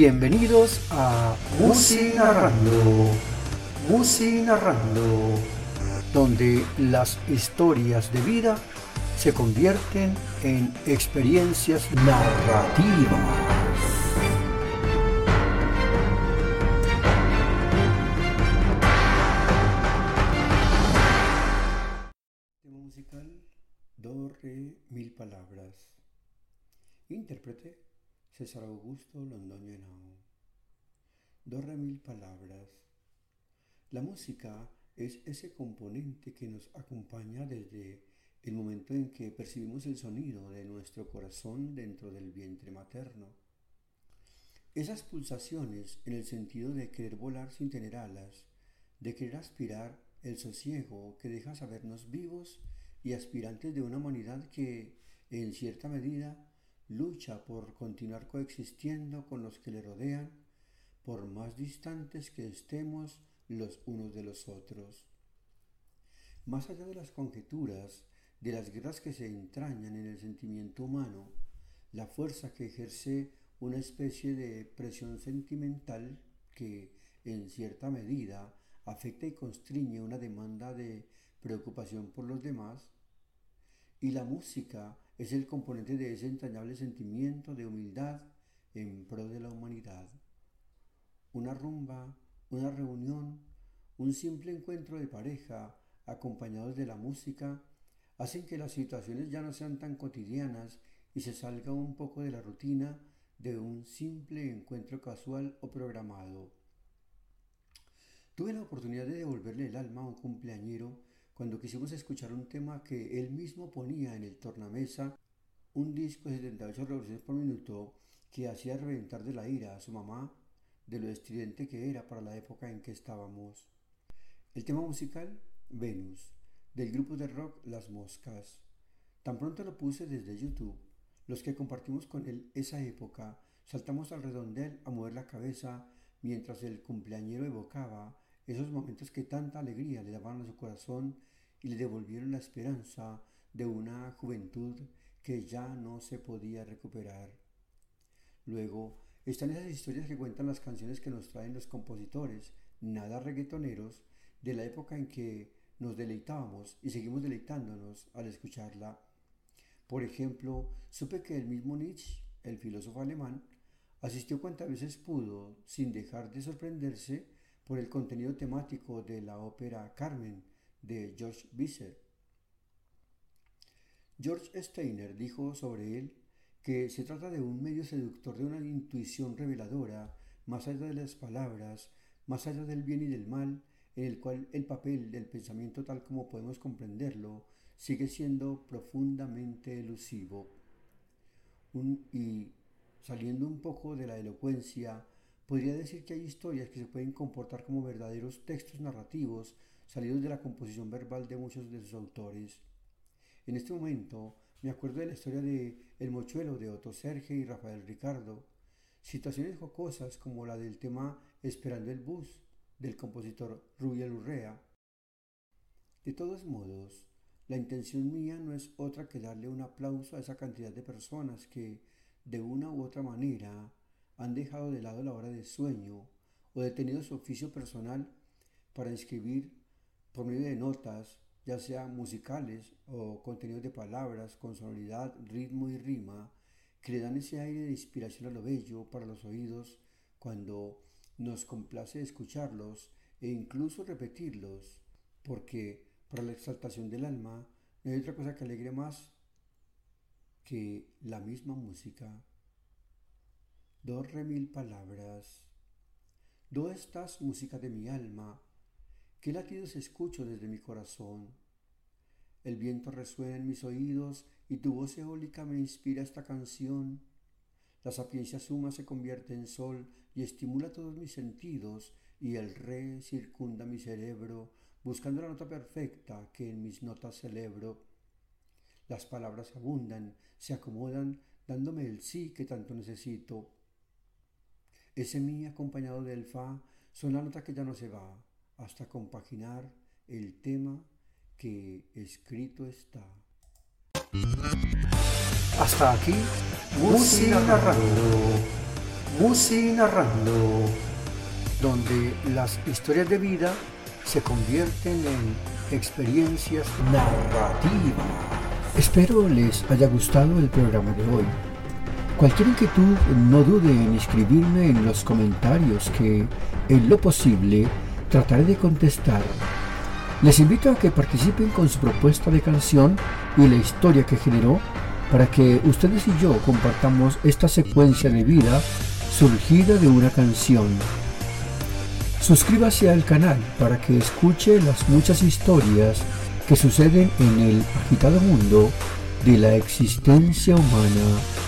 Bienvenidos a Musi Narrando, Musi Narrando, donde las historias de vida se convierten en experiencias narrativas. Tema musical Do, Re, Mil Palabras. Intérprete César Augusto Londoño Henao. Do, Re, Mil Palabras. La música es ese componente que nos acompaña desde el momento en que percibimos el sonido de nuestro corazón dentro del vientre materno. Esas pulsaciones en el sentido de querer volar sin tener alas, de querer aspirar el sosiego que deja sabernos vivos y aspirantes de una humanidad que, en cierta medida, lucha por continuar coexistiendo con los que le rodean, por más distantes que estemos los unos de los otros. Más allá de las conjeturas, de las guerras que se entrañan en el sentimiento humano, la fuerza que ejerce una especie de presión sentimental que, en cierta medida, afecta y constriñe una demanda de preocupación por los demás, y la música es el componente de ese entrañable sentimiento de humildad en pro de la humanidad. Una rumba, una reunión, un simple encuentro de pareja acompañados de la música hacen que las situaciones ya no sean tan cotidianas y se salga un poco de la rutina de un simple encuentro casual o programado. Tuve la oportunidad de devolverle el alma a un cumpleañero cuando quisimos escuchar un tema que él mismo ponía en el tornamesa, un disco de 78 revoluciones por minuto que hacía reventar de la ira a su mamá de lo estridente que era para la época en que estábamos. El tema musical, Venus, del grupo de rock Las Moscas. Tan pronto lo puse desde YouTube. Los que compartimos con él esa época saltamos al redondel a mover la cabeza mientras el cumpleañero evocaba esos momentos que tanta alegría le daban a su corazón y le devolvieron la esperanza de una juventud que ya no se podía recuperar. Luego están esas historias que cuentan las canciones que nos traen los compositores, nada reggaetoneros, de la época en que nos deleitábamos y seguimos deleitándonos al escucharla. Por ejemplo, supe que el mismo Nietzsche, el filósofo alemán, asistió cuantas veces pudo sin dejar de sorprenderse por el contenido temático de la ópera Carmen de George Bizet. George Steiner dijo sobre él que se trata de un medio seductor de una intuición reveladora, más allá de las palabras, más allá del bien y del mal, en el cual el papel del pensamiento tal como podemos comprenderlo sigue siendo profundamente elusivo. y saliendo un poco de la elocuencia, podría decir que hay historias que se pueden comportar como verdaderos textos narrativos salidos de la composición verbal de muchos de sus autores. En este momento me acuerdo de la historia de El mochuelo de Otto Serge y Rafael Ricardo, situaciones jocosas como la del tema Esperando el bus del compositor Rubiel Urrea. De todos modos, la intención mía no es otra que darle un aplauso a esa cantidad de personas que, de una u otra manera, han dejado de lado la hora de sueño o detenido su oficio personal para escribir por medio de notas ya sea musicales o contenidos de palabras con sonoridad, ritmo y rima, que le dan ese aire de inspiración a lo bello para los oídos cuando nos complace escucharlos e incluso repetirlos, porque para la exaltación del alma no hay otra cosa que alegre más que la misma música. Do re mil palabras. Do estás música de mi alma, ¿Qué latidos escucho desde mi corazón? El viento resuena en mis oídos y tu voz eólica me inspira esta canción. La sapiencia suma se convierte en sol y estimula todos mis sentidos y el re circunda mi cerebro buscando la nota perfecta que en mis notas celebro. Las palabras abundan, se acomodan, dándome el sí que tanto necesito. Ese mi acompañado del fa son la nota que ya no se va hasta compaginar el tema que escrito está. Hasta aquí, música narrando. Musi Narrando, donde las historias de vida se convierten en experiencias narrativas. Espero les haya gustado el programa de hoy. Cualquier inquietud no dude en escribirme en los comentarios que, en lo posible, trataré de contestar. Les invito a que participen con su propuesta de canción y la historia que generó para que ustedes y yo compartamos esta secuencia de vida surgida de una canción. Suscríbase al canal para que escuche las muchas historias que suceden en el agitado mundo de la existencia humana.